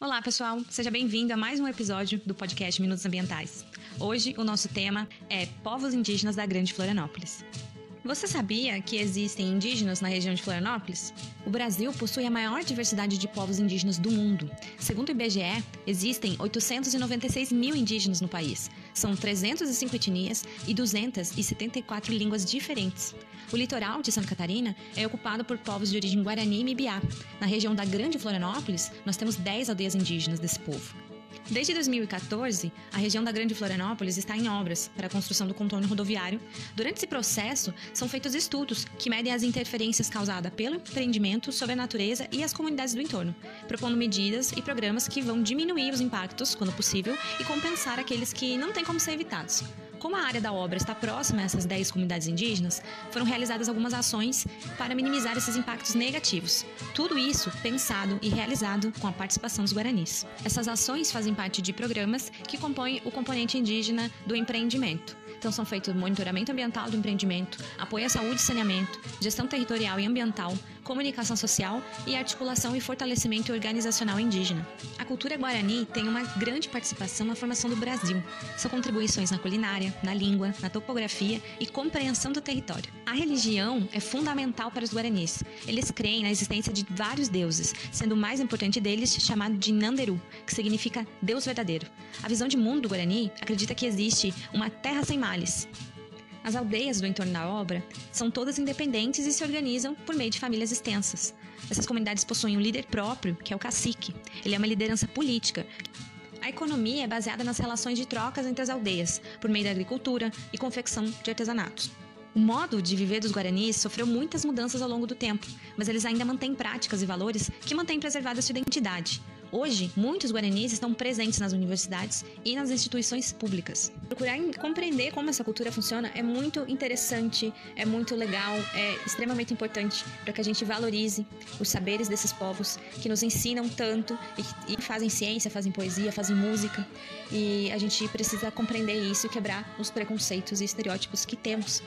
Olá, pessoal. Seja bem-vindo a mais um episódio do podcast Minutos Ambientais. Hoje, o nosso tema é Povos Indígenas da Grande Florianópolis. Você sabia que existem indígenas na região de Florianópolis? O Brasil possui a maior diversidade de povos indígenas do mundo. Segundo o IBGE, existem 896 mil indígenas no país. São 305 etnias e 274 línguas diferentes. O litoral de Santa Catarina é ocupado por povos de origem guarani e mibiá. Na região da Grande Florianópolis, nós temos 10 aldeias indígenas desse povo. Desde 2014, a região da Grande Florianópolis está em obras para a construção do contorno rodoviário. Durante esse processo, são feitos estudos que medem as interferências causadas pelo empreendimento sobre a natureza e as comunidades do entorno, propondo medidas e programas que vão diminuir os impactos, quando possível, e compensar aqueles que não têm como ser evitados. Como a área da obra está próxima a essas 10 comunidades indígenas, foram realizadas algumas ações para minimizar esses impactos negativos. Tudo isso pensado e realizado com a participação dos guaranis. Essas ações fazem parte de programas que compõem o componente indígena do empreendimento. Então são feitos monitoramento ambiental do empreendimento, apoio à saúde e saneamento, gestão territorial e ambiental, comunicação social e articulação e fortalecimento organizacional indígena. A cultura guarani tem uma grande participação na formação do Brasil. São contribuições na culinária, na língua, na topografia e compreensão do território. A religião é fundamental para os guaranis. Eles creem na existência de vários deuses, sendo o mais importante deles chamado de Nanderu, que significa Deus verdadeiro. A visão de mundo do guarani acredita que existe uma terra sem males, as aldeias do entorno da obra são todas independentes e se organizam por meio de famílias extensas. Essas comunidades possuem um líder próprio, que é o cacique. Ele é uma liderança política. A economia é baseada nas relações de trocas entre as aldeias, por meio da agricultura e confecção de artesanatos. O modo de viver dos guaranis sofreu muitas mudanças ao longo do tempo, mas eles ainda mantêm práticas e valores que mantêm preservada sua identidade. Hoje, muitos guaranis estão presentes nas universidades e nas instituições públicas. Procurar compreender como essa cultura funciona é muito interessante, é muito legal, é extremamente importante para que a gente valorize os saberes desses povos que nos ensinam tanto e, e fazem ciência, fazem poesia, fazem música. E a gente precisa compreender isso e quebrar os preconceitos e estereótipos que temos.